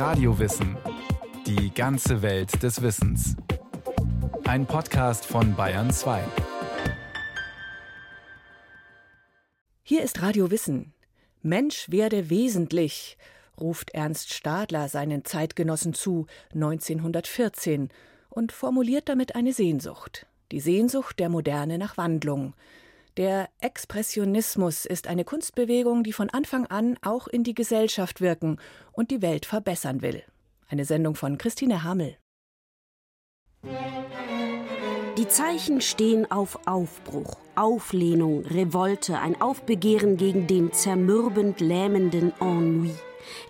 Radiowissen. Die ganze Welt des Wissens. Ein Podcast von Bayern 2. Hier ist Radio Wissen. Mensch werde wesentlich, ruft Ernst Stadler seinen Zeitgenossen zu, 1914, und formuliert damit eine Sehnsucht. Die Sehnsucht der Moderne nach Wandlung. Der Expressionismus ist eine Kunstbewegung, die von Anfang an auch in die Gesellschaft wirken und die Welt verbessern will. Eine Sendung von Christine Hamel. Die Zeichen stehen auf Aufbruch, Auflehnung, Revolte, ein Aufbegehren gegen den zermürbend lähmenden Ennui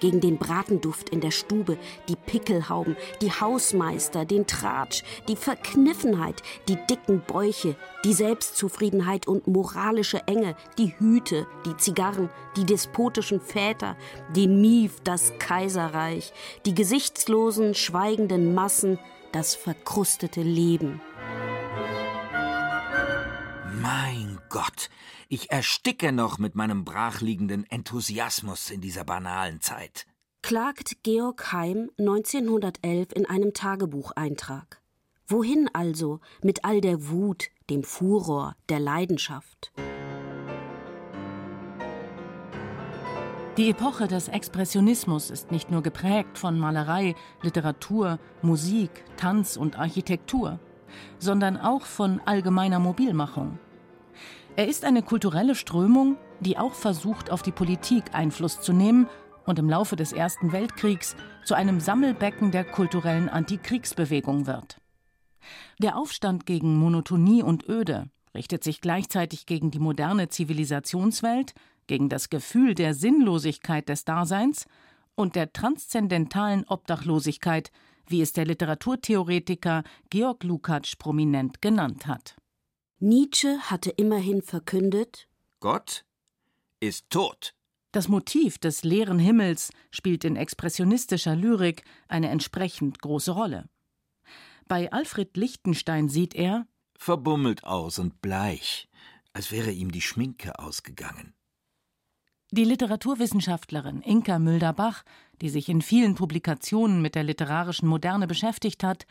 gegen den Bratenduft in der Stube, die Pickelhauben, die Hausmeister, den Tratsch, die Verkniffenheit, die dicken Bäuche, die Selbstzufriedenheit und moralische Enge, die Hüte, die Zigarren, die despotischen Väter, den Mief, das Kaiserreich, die gesichtslosen, schweigenden Massen, das verkrustete Leben. Mein Gott, ich ersticke noch mit meinem brachliegenden Enthusiasmus in dieser banalen Zeit. Klagt Georg Heim 1911 in einem Tagebucheintrag. Wohin also mit all der Wut, dem Furor, der Leidenschaft? Die Epoche des Expressionismus ist nicht nur geprägt von Malerei, Literatur, Musik, Tanz und Architektur, sondern auch von allgemeiner Mobilmachung. Er ist eine kulturelle Strömung, die auch versucht, auf die Politik Einfluss zu nehmen und im Laufe des Ersten Weltkriegs zu einem Sammelbecken der kulturellen Antikriegsbewegung wird. Der Aufstand gegen Monotonie und Öde richtet sich gleichzeitig gegen die moderne Zivilisationswelt, gegen das Gefühl der Sinnlosigkeit des Daseins und der transzendentalen Obdachlosigkeit, wie es der Literaturtheoretiker Georg Lukács prominent genannt hat. Nietzsche hatte immerhin verkündet Gott ist tot. Das Motiv des leeren Himmels spielt in expressionistischer Lyrik eine entsprechend große Rolle. Bei Alfred Lichtenstein sieht er verbummelt aus und bleich, als wäre ihm die Schminke ausgegangen. Die Literaturwissenschaftlerin Inka Mülder-Bach, die sich in vielen Publikationen mit der literarischen Moderne beschäftigt hat,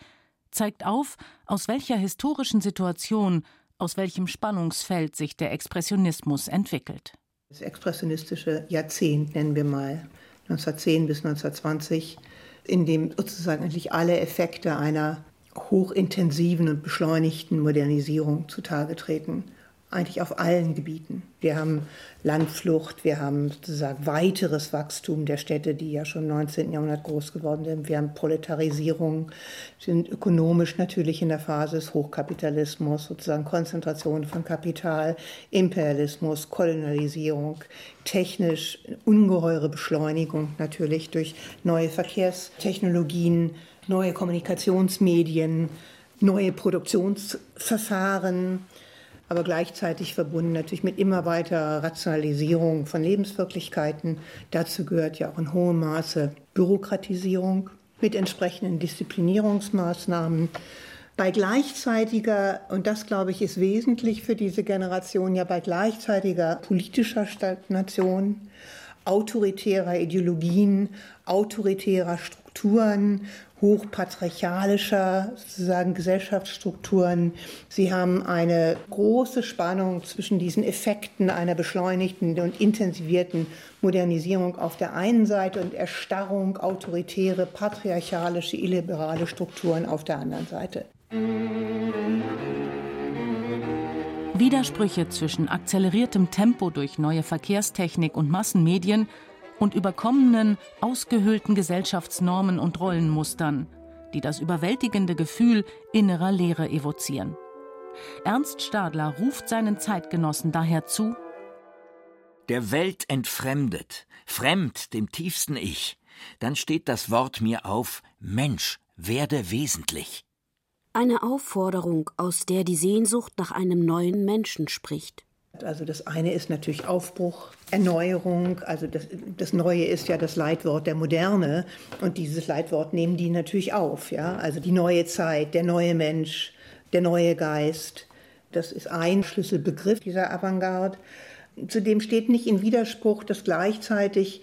zeigt auf, aus welcher historischen Situation aus welchem Spannungsfeld sich der Expressionismus entwickelt. Das expressionistische Jahrzehnt nennen wir mal 1910 bis 1920, in dem sozusagen eigentlich alle Effekte einer hochintensiven und beschleunigten Modernisierung zutage treten eigentlich auf allen Gebieten. Wir haben Landflucht, wir haben sozusagen weiteres Wachstum der Städte, die ja schon im 19. Jahrhundert groß geworden sind. Wir haben Proletarisierung, sind ökonomisch natürlich in der Phase des Hochkapitalismus, sozusagen Konzentration von Kapital, Imperialismus, Kolonialisierung, technisch ungeheure Beschleunigung natürlich durch neue Verkehrstechnologien, neue Kommunikationsmedien, neue Produktionsverfahren aber gleichzeitig verbunden natürlich mit immer weiter Rationalisierung von Lebenswirklichkeiten. Dazu gehört ja auch in hohem Maße Bürokratisierung mit entsprechenden Disziplinierungsmaßnahmen. Bei gleichzeitiger, und das glaube ich ist wesentlich für diese Generation, ja bei gleichzeitiger politischer Stagnation, autoritärer Ideologien, autoritärer Strukturen hochpatriarchalischer sozusagen Gesellschaftsstrukturen. Sie haben eine große Spannung zwischen diesen Effekten einer beschleunigten und intensivierten Modernisierung auf der einen Seite und Erstarrung autoritäre, patriarchalische, illiberale Strukturen auf der anderen Seite. Widersprüche zwischen akzeleriertem Tempo durch neue Verkehrstechnik und Massenmedien und überkommenen, ausgehöhlten Gesellschaftsnormen und Rollenmustern, die das überwältigende Gefühl innerer Leere evozieren. Ernst Stadler ruft seinen Zeitgenossen daher zu Der Welt entfremdet, fremd dem tiefsten Ich, dann steht das Wort mir auf Mensch, werde wesentlich. Eine Aufforderung, aus der die Sehnsucht nach einem neuen Menschen spricht. Also das eine ist natürlich Aufbruch, Erneuerung. Also das, das, Neue ist ja das Leitwort der Moderne und dieses Leitwort nehmen die natürlich auf. Ja? Also die neue Zeit, der neue Mensch, der neue Geist. Das ist ein Schlüsselbegriff dieser Avantgarde. Zudem steht nicht in Widerspruch, dass gleichzeitig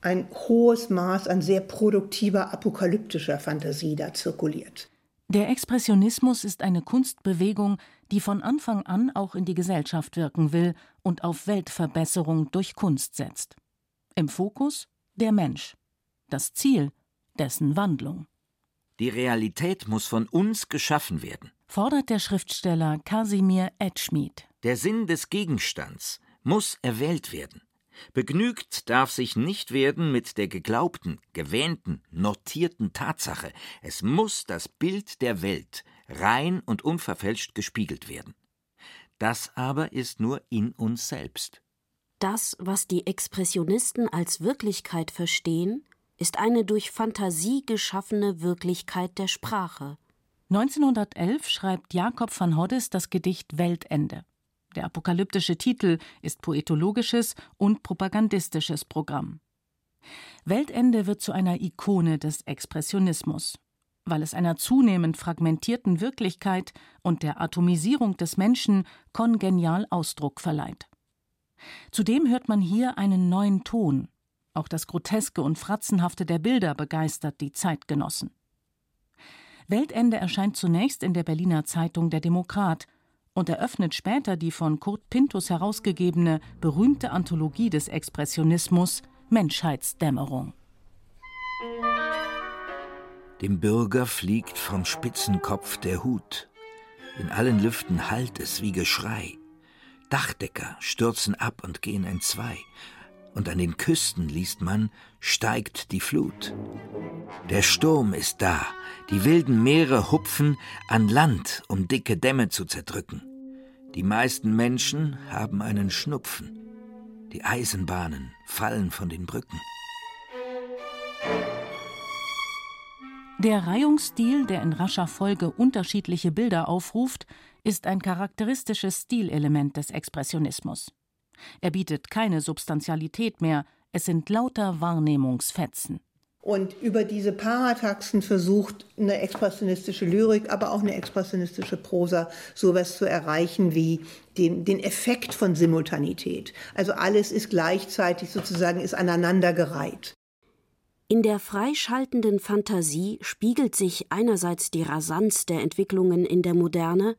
ein hohes Maß an sehr produktiver, apokalyptischer Fantasie da zirkuliert. Der Expressionismus ist eine Kunstbewegung, die von Anfang an auch in die Gesellschaft wirken will und auf Weltverbesserung durch Kunst setzt. Im Fokus der Mensch, das Ziel dessen Wandlung. Die Realität muss von uns geschaffen werden, fordert der Schriftsteller Kasimir Edschmied. Der Sinn des Gegenstands muss erwählt werden. Begnügt darf sich nicht werden mit der geglaubten, gewähnten, notierten Tatsache. Es muss das Bild der Welt rein und unverfälscht gespiegelt werden. Das aber ist nur in uns selbst. Das, was die Expressionisten als Wirklichkeit verstehen, ist eine durch Fantasie geschaffene Wirklichkeit der Sprache. 1911 schreibt Jakob van Hoddes das Gedicht Weltende. Der apokalyptische Titel ist poetologisches und propagandistisches Programm. Weltende wird zu einer Ikone des Expressionismus, weil es einer zunehmend fragmentierten Wirklichkeit und der Atomisierung des Menschen kongenial Ausdruck verleiht. Zudem hört man hier einen neuen Ton. Auch das Groteske und Fratzenhafte der Bilder begeistert die Zeitgenossen. Weltende erscheint zunächst in der Berliner Zeitung Der Demokrat und eröffnet später die von Kurt Pintus herausgegebene berühmte Anthologie des Expressionismus Menschheitsdämmerung. Dem Bürger fliegt vom Spitzenkopf der Hut. In allen Lüften hallt es wie Geschrei. Dachdecker stürzen ab und gehen entzwei. Und an den Küsten liest man, steigt die Flut. Der Sturm ist da, die wilden Meere hupfen an Land, um dicke Dämme zu zerdrücken. Die meisten Menschen haben einen Schnupfen. Die Eisenbahnen fallen von den Brücken. Der Reihungsstil, der in rascher Folge unterschiedliche Bilder aufruft, ist ein charakteristisches Stilelement des Expressionismus. Er bietet keine Substantialität mehr, es sind lauter Wahrnehmungsfetzen. Und über diese Parataxen versucht eine expressionistische Lyrik, aber auch eine expressionistische Prosa sowas zu erreichen wie den, den Effekt von Simultanität. Also alles ist gleichzeitig sozusagen, ist aneinandergereiht. In der freischaltenden Fantasie spiegelt sich einerseits die Rasanz der Entwicklungen in der Moderne,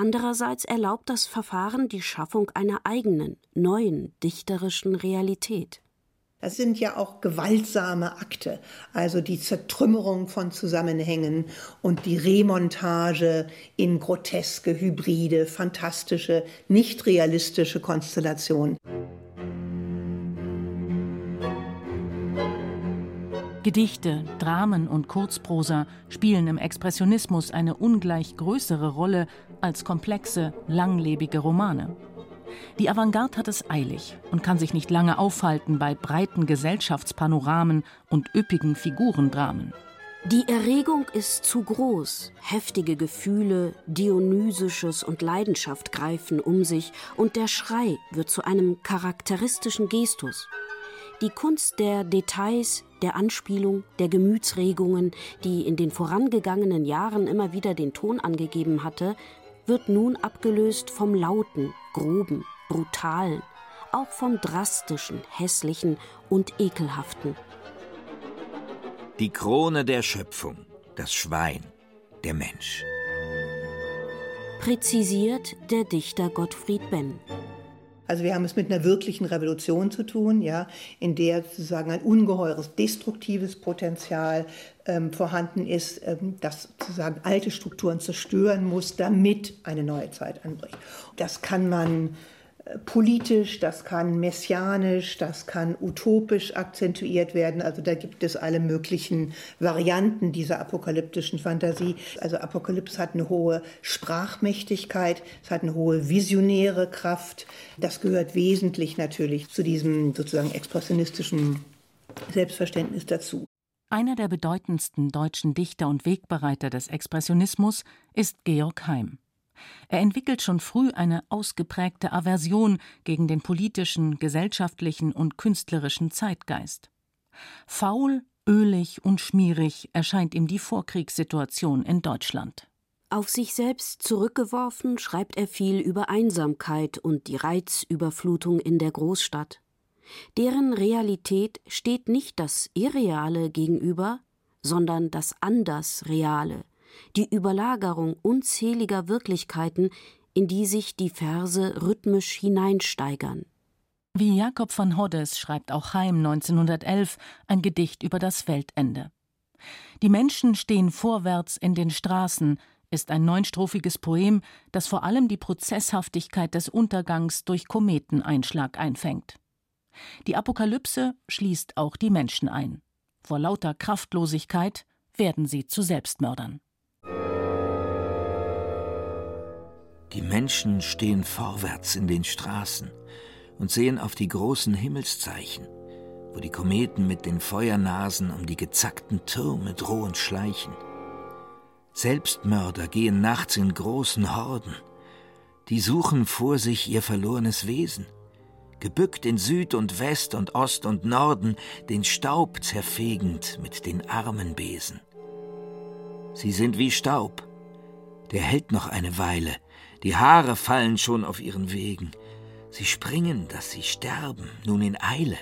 Andererseits erlaubt das Verfahren die Schaffung einer eigenen, neuen dichterischen Realität. Das sind ja auch gewaltsame Akte, also die Zertrümmerung von Zusammenhängen und die Remontage in groteske, hybride, fantastische, nicht realistische Konstellationen. Gedichte, Dramen und Kurzprosa spielen im Expressionismus eine ungleich größere Rolle als komplexe, langlebige Romane. Die Avantgarde hat es eilig und kann sich nicht lange aufhalten bei breiten Gesellschaftspanoramen und üppigen Figurendramen. Die Erregung ist zu groß, heftige Gefühle, Dionysisches und Leidenschaft greifen um sich und der Schrei wird zu einem charakteristischen Gestus. Die Kunst der Details, der Anspielung, der Gemütsregungen, die in den vorangegangenen Jahren immer wieder den Ton angegeben hatte, wird nun abgelöst vom Lauten, Groben, Brutalen, auch vom Drastischen, Hässlichen und Ekelhaften. Die Krone der Schöpfung, das Schwein, der Mensch. Präzisiert der Dichter Gottfried Benn. Also wir haben es mit einer wirklichen Revolution zu tun, ja, in der sozusagen ein ungeheures destruktives Potenzial ähm, vorhanden ist, ähm, das sozusagen alte Strukturen zerstören muss, damit eine neue Zeit anbricht. Das kann man politisch, das kann messianisch, das kann utopisch akzentuiert werden. Also da gibt es alle möglichen Varianten dieser apokalyptischen Fantasie. Also Apokalypse hat eine hohe Sprachmächtigkeit, es hat eine hohe visionäre Kraft. Das gehört wesentlich natürlich zu diesem sozusagen expressionistischen Selbstverständnis dazu. Einer der bedeutendsten deutschen Dichter und Wegbereiter des Expressionismus ist Georg Heim. Er entwickelt schon früh eine ausgeprägte Aversion gegen den politischen, gesellschaftlichen und künstlerischen Zeitgeist. Faul, ölig und schmierig erscheint ihm die Vorkriegssituation in Deutschland. Auf sich selbst zurückgeworfen schreibt er viel über Einsamkeit und die Reizüberflutung in der Großstadt. Deren Realität steht nicht das Irreale gegenüber, sondern das Andersreale, die Überlagerung unzähliger Wirklichkeiten, in die sich die Verse rhythmisch hineinsteigern. Wie Jakob von Hoddes schreibt auch Heim 1911 ein Gedicht über das Weltende. Die Menschen stehen vorwärts in den Straßen ist ein neunstrophiges Poem, das vor allem die Prozesshaftigkeit des Untergangs durch Kometeneinschlag einfängt. Die Apokalypse schließt auch die Menschen ein. Vor lauter Kraftlosigkeit werden sie zu Selbstmördern. Die Menschen stehen vorwärts in den Straßen und sehen auf die großen Himmelszeichen, wo die Kometen mit den Feuernasen um die gezackten Türme drohend schleichen. Selbstmörder gehen nachts in großen Horden. Die suchen vor sich ihr verlorenes Wesen. Gebückt in Süd und West und Ost und Norden, den Staub zerfegend mit den Armenbesen. Sie sind wie Staub. Der hält noch eine Weile. Die Haare fallen schon auf ihren Wegen. Sie springen, dass sie sterben, nun in Eile,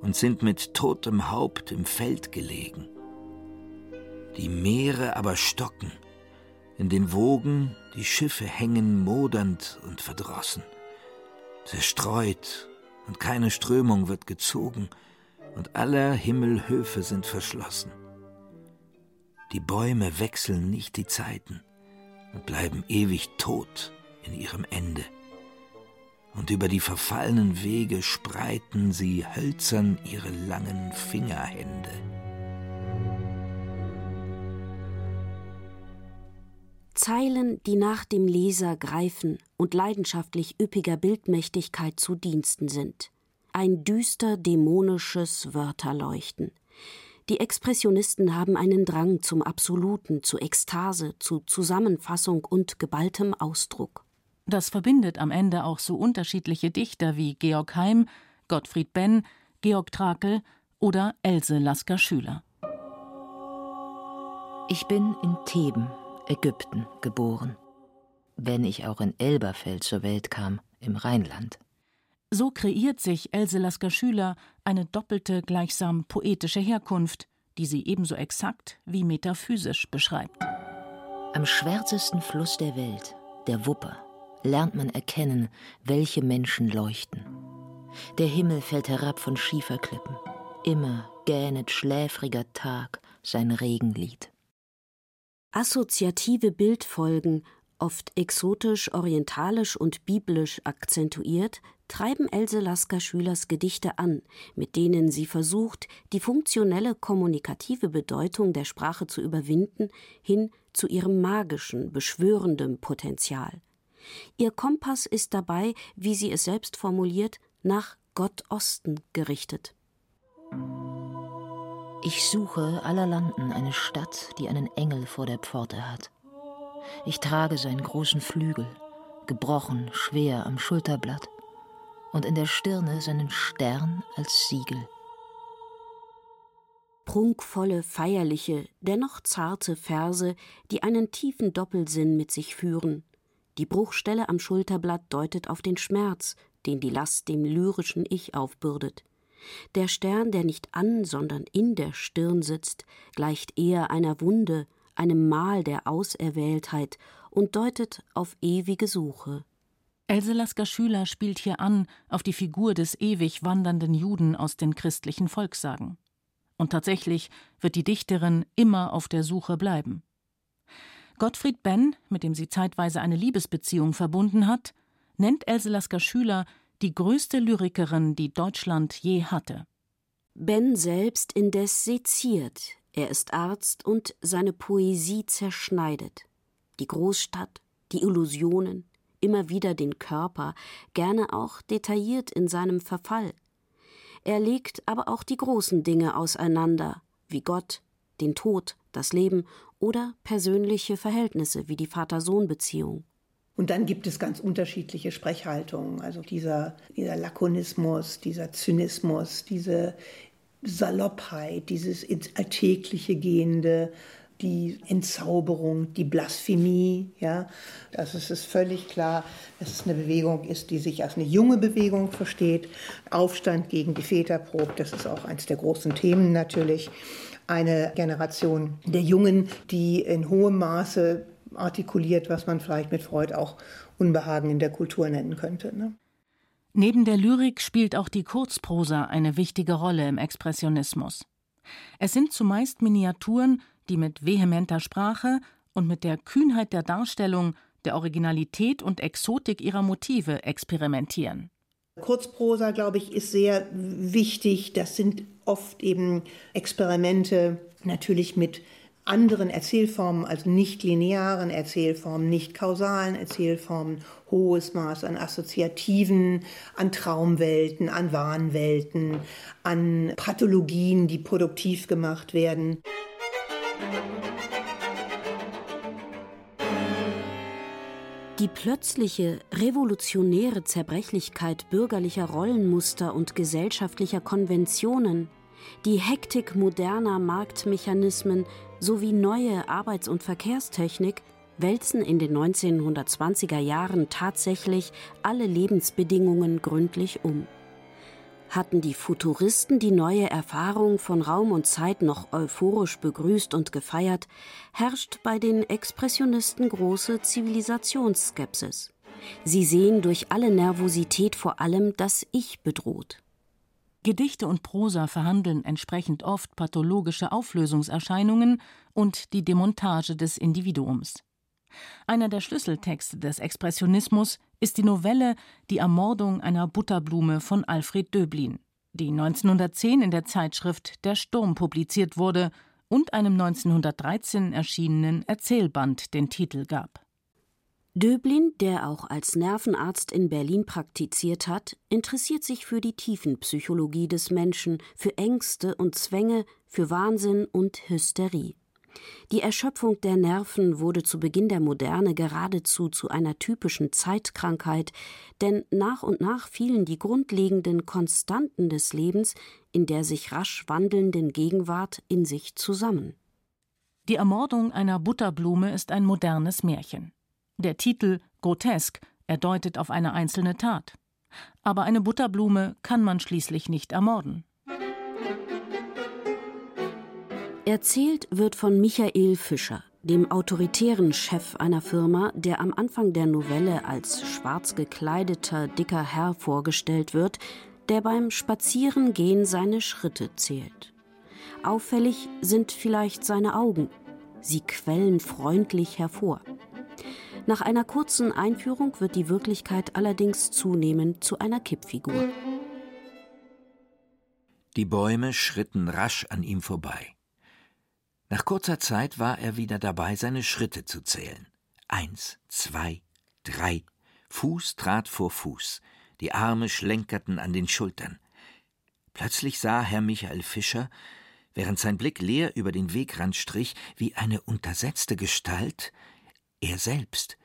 und sind mit totem Haupt im Feld gelegen. Die Meere aber stocken, in den Wogen die Schiffe hängen modernd und verdrossen, zerstreut, und keine Strömung wird gezogen, und aller Himmelhöfe sind verschlossen. Die Bäume wechseln nicht die Zeiten und bleiben ewig tot in ihrem Ende und über die verfallenen Wege spreiten sie hölzern ihre langen Fingerhände. Zeilen, die nach dem Leser greifen und leidenschaftlich üppiger Bildmächtigkeit zu Diensten sind. Ein düster dämonisches Wörterleuchten. Die Expressionisten haben einen Drang zum Absoluten, zu Ekstase, zu Zusammenfassung und geballtem Ausdruck. Das verbindet am Ende auch so unterschiedliche Dichter wie Georg Heim, Gottfried Benn, Georg Trakel oder Else Lasker Schüler. Ich bin in Theben, Ägypten, geboren, wenn ich auch in Elberfeld zur Welt kam, im Rheinland. So kreiert sich Else Lasker Schüler eine doppelte, gleichsam poetische Herkunft, die sie ebenso exakt wie metaphysisch beschreibt. Am schwärzesten Fluss der Welt, der Wupper, lernt man erkennen, welche Menschen leuchten. Der Himmel fällt herab von Schieferklippen. Immer gähnet schläfriger Tag sein Regenlied. Assoziative Bildfolgen, oft exotisch, orientalisch und biblisch akzentuiert, treiben Else Lasker Schülers Gedichte an, mit denen sie versucht, die funktionelle kommunikative Bedeutung der Sprache zu überwinden, hin zu ihrem magischen, beschwörenden Potenzial. Ihr Kompass ist dabei, wie sie es selbst formuliert, nach Gott Osten gerichtet. Ich suche aller Landen eine Stadt, die einen Engel vor der Pforte hat. Ich trage seinen großen Flügel, gebrochen, schwer am Schulterblatt, und in der Stirne seinen Stern als Siegel. Prunkvolle, feierliche, dennoch zarte Verse, die einen tiefen Doppelsinn mit sich führen, die Bruchstelle am Schulterblatt deutet auf den Schmerz, den die Last dem lyrischen Ich aufbürdet. Der Stern, der nicht an, sondern in der Stirn sitzt, gleicht eher einer Wunde, einem Mal der Auserwähltheit und deutet auf ewige Suche. Else Lasker Schüler spielt hier an auf die Figur des ewig wandernden Juden aus den christlichen Volkssagen. Und tatsächlich wird die Dichterin immer auf der Suche bleiben. Gottfried Benn, mit dem sie zeitweise eine Liebesbeziehung verbunden hat, nennt Else Lasker Schüler die größte Lyrikerin, die Deutschland je hatte. Ben selbst indes seziert, er ist Arzt und seine Poesie zerschneidet. Die Großstadt, die Illusionen, immer wieder den Körper, gerne auch detailliert in seinem Verfall. Er legt aber auch die großen Dinge auseinander, wie Gott, den Tod, das Leben oder persönliche Verhältnisse wie die Vater-Sohn-Beziehung. Und dann gibt es ganz unterschiedliche Sprechhaltungen. Also dieser, dieser Lakonismus, dieser Zynismus, diese Saloppheit, dieses ins Alltägliche gehende, die Entzauberung, die Blasphemie. Ja, das ist, ist völlig klar, dass es eine Bewegung ist, die sich als eine junge Bewegung versteht. Aufstand gegen die Väterprobe, das ist auch eines der großen Themen natürlich. Eine Generation der Jungen, die in hohem Maße artikuliert, was man vielleicht mit Freud auch Unbehagen in der Kultur nennen könnte. Ne? Neben der Lyrik spielt auch die Kurzprosa eine wichtige Rolle im Expressionismus. Es sind zumeist Miniaturen, die mit vehementer Sprache und mit der Kühnheit der Darstellung, der Originalität und Exotik ihrer Motive experimentieren. Kurzprosa, glaube ich, ist sehr wichtig. Das sind oft eben Experimente, natürlich mit anderen Erzählformen, also nicht linearen Erzählformen, nicht kausalen Erzählformen, hohes Maß an Assoziativen, an Traumwelten, an Wahnwelten, an Pathologien, die produktiv gemacht werden. Die plötzliche, revolutionäre Zerbrechlichkeit bürgerlicher Rollenmuster und gesellschaftlicher Konventionen, die Hektik moderner Marktmechanismen sowie neue Arbeits- und Verkehrstechnik wälzen in den 1920er Jahren tatsächlich alle Lebensbedingungen gründlich um. Hatten die Futuristen die neue Erfahrung von Raum und Zeit noch euphorisch begrüßt und gefeiert, herrscht bei den Expressionisten große Zivilisationsskepsis. Sie sehen durch alle Nervosität vor allem das Ich bedroht. Gedichte und Prosa verhandeln entsprechend oft pathologische Auflösungserscheinungen und die Demontage des Individuums. Einer der Schlüsseltexte des Expressionismus ist die Novelle Die Ermordung einer Butterblume von Alfred Döblin, die 1910 in der Zeitschrift Der Sturm publiziert wurde und einem 1913 erschienenen Erzählband den Titel gab. Döblin, der auch als Nervenarzt in Berlin praktiziert hat, interessiert sich für die Tiefenpsychologie des Menschen, für Ängste und Zwänge, für Wahnsinn und Hysterie. Die Erschöpfung der Nerven wurde zu Beginn der Moderne geradezu zu einer typischen Zeitkrankheit, denn nach und nach fielen die grundlegenden Konstanten des Lebens in der sich rasch wandelnden Gegenwart in sich zusammen. Die Ermordung einer Butterblume ist ein modernes Märchen. Der Titel Grotesk er deutet auf eine einzelne Tat. Aber eine Butterblume kann man schließlich nicht ermorden. Erzählt wird von Michael Fischer, dem autoritären Chef einer Firma, der am Anfang der Novelle als schwarz gekleideter, dicker Herr vorgestellt wird, der beim Spazierengehen seine Schritte zählt. Auffällig sind vielleicht seine Augen. Sie quellen freundlich hervor. Nach einer kurzen Einführung wird die Wirklichkeit allerdings zunehmend zu einer Kippfigur. Die Bäume schritten rasch an ihm vorbei. Nach kurzer Zeit war er wieder dabei, seine Schritte zu zählen. Eins, zwei, drei. Fuß trat vor Fuß. Die Arme schlenkerten an den Schultern. Plötzlich sah Herr Michael Fischer, während sein Blick leer über den Wegrand strich, wie eine untersetzte Gestalt er selbst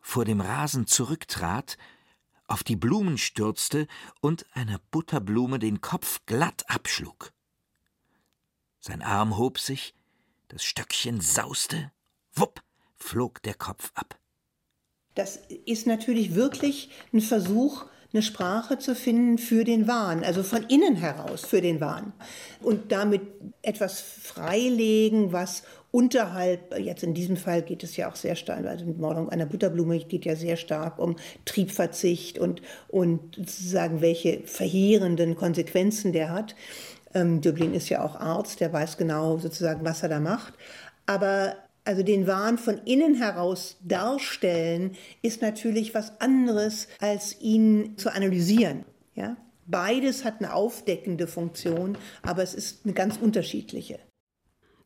vor dem Rasen zurücktrat, auf die Blumen stürzte und einer Butterblume den Kopf glatt abschlug. Sein Arm hob sich, das Stöckchen sauste, wupp, flog der Kopf ab. Das ist natürlich wirklich ein Versuch, eine Sprache zu finden für den Wahn, also von innen heraus für den Wahn. Und damit etwas freilegen, was unterhalb, jetzt in diesem Fall geht es ja auch sehr stark, also die Mordung einer Butterblume geht ja sehr stark um Triebverzicht und, und sozusagen welche verheerenden Konsequenzen der hat. Ähm, Döblin ist ja auch Arzt, der weiß genau sozusagen, was er da macht. Aber also den Wahn von innen heraus darstellen, ist natürlich was anderes, als ihn zu analysieren. Ja? Beides hat eine aufdeckende Funktion, aber es ist eine ganz unterschiedliche.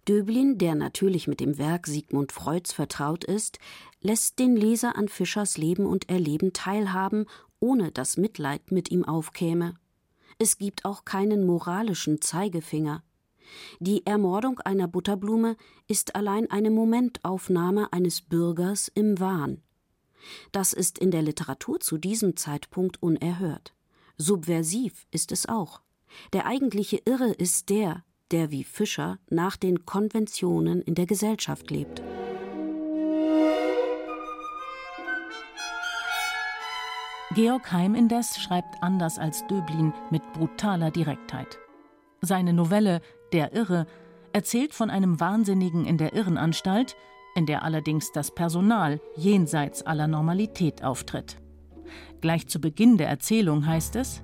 Döblin, der natürlich mit dem Werk Sigmund Freuds vertraut ist, lässt den Leser an Fischers Leben und Erleben teilhaben, ohne dass Mitleid mit ihm aufkäme. Es gibt auch keinen moralischen Zeigefinger. Die Ermordung einer Butterblume ist allein eine Momentaufnahme eines Bürgers im Wahn. Das ist in der Literatur zu diesem Zeitpunkt unerhört. Subversiv ist es auch. Der eigentliche Irre ist der, der wie Fischer nach den Konventionen in der Gesellschaft lebt. Georg Heim indes schreibt anders als Döblin mit brutaler Direktheit. Seine Novelle Der Irre erzählt von einem Wahnsinnigen in der Irrenanstalt, in der allerdings das Personal jenseits aller Normalität auftritt. Gleich zu Beginn der Erzählung heißt es: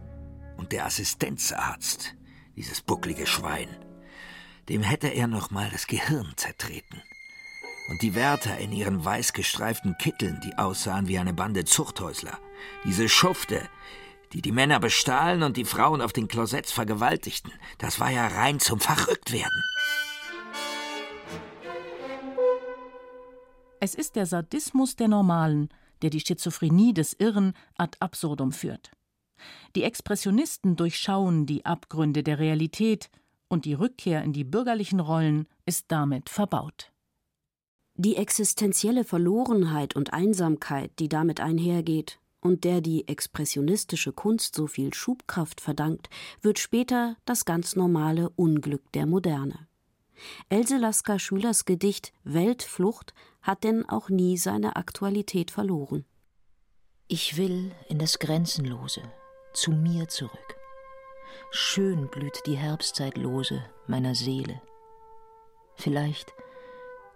Und der Assistenzarzt, dieses bucklige Schwein, dem hätte er noch mal das Gehirn zertreten. Und die Wärter in ihren weiß gestreiften Kitteln, die aussahen wie eine Bande Zuchthäusler. Diese Schufte, die die Männer bestahlen und die Frauen auf den Klosetts vergewaltigten. Das war ja rein zum Verrücktwerden. Es ist der Sadismus der Normalen, der die Schizophrenie des Irren ad absurdum führt. Die Expressionisten durchschauen die Abgründe der Realität und die Rückkehr in die bürgerlichen Rollen ist damit verbaut. Die existenzielle Verlorenheit und Einsamkeit, die damit einhergeht und der die expressionistische Kunst so viel Schubkraft verdankt, wird später das ganz normale Unglück der Moderne. Else Lasker Schülers Gedicht Weltflucht hat denn auch nie seine Aktualität verloren. Ich will in das Grenzenlose, zu mir zurück. Schön blüht die Herbstzeitlose meiner Seele. Vielleicht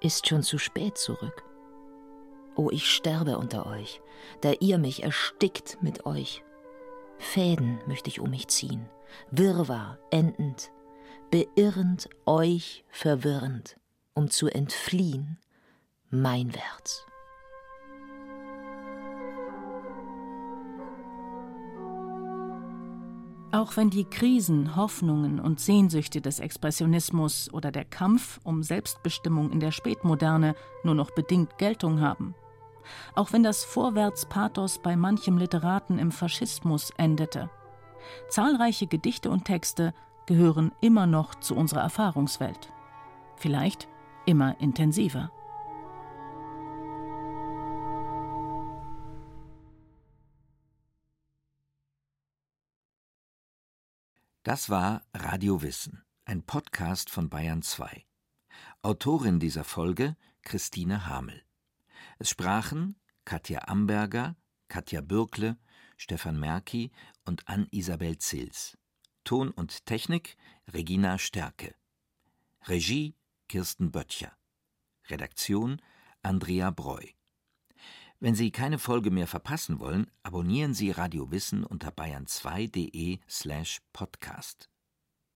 ist schon zu spät zurück. Oh, ich sterbe unter euch, da ihr mich erstickt mit euch. Fäden möchte ich um mich ziehen, Wirrwarr endend, beirrend euch verwirrend, um zu entfliehen meinwärts. Auch wenn die Krisen, Hoffnungen und Sehnsüchte des Expressionismus oder der Kampf um Selbstbestimmung in der Spätmoderne nur noch bedingt Geltung haben. Auch wenn das Vorwärtspathos bei manchem Literaten im Faschismus endete. Zahlreiche Gedichte und Texte gehören immer noch zu unserer Erfahrungswelt. Vielleicht immer intensiver. Das war Radio Wissen, ein Podcast von Bayern 2. Autorin dieser Folge Christine Hamel. Es sprachen Katja Amberger, Katja Bürkle, Stefan Merki und Ann-Isabel Zils. Ton und Technik Regina Stärke. Regie Kirsten Böttcher. Redaktion Andrea Breu. Wenn Sie keine Folge mehr verpassen wollen, abonnieren Sie Radio Wissen unter bayern2.de slash podcast.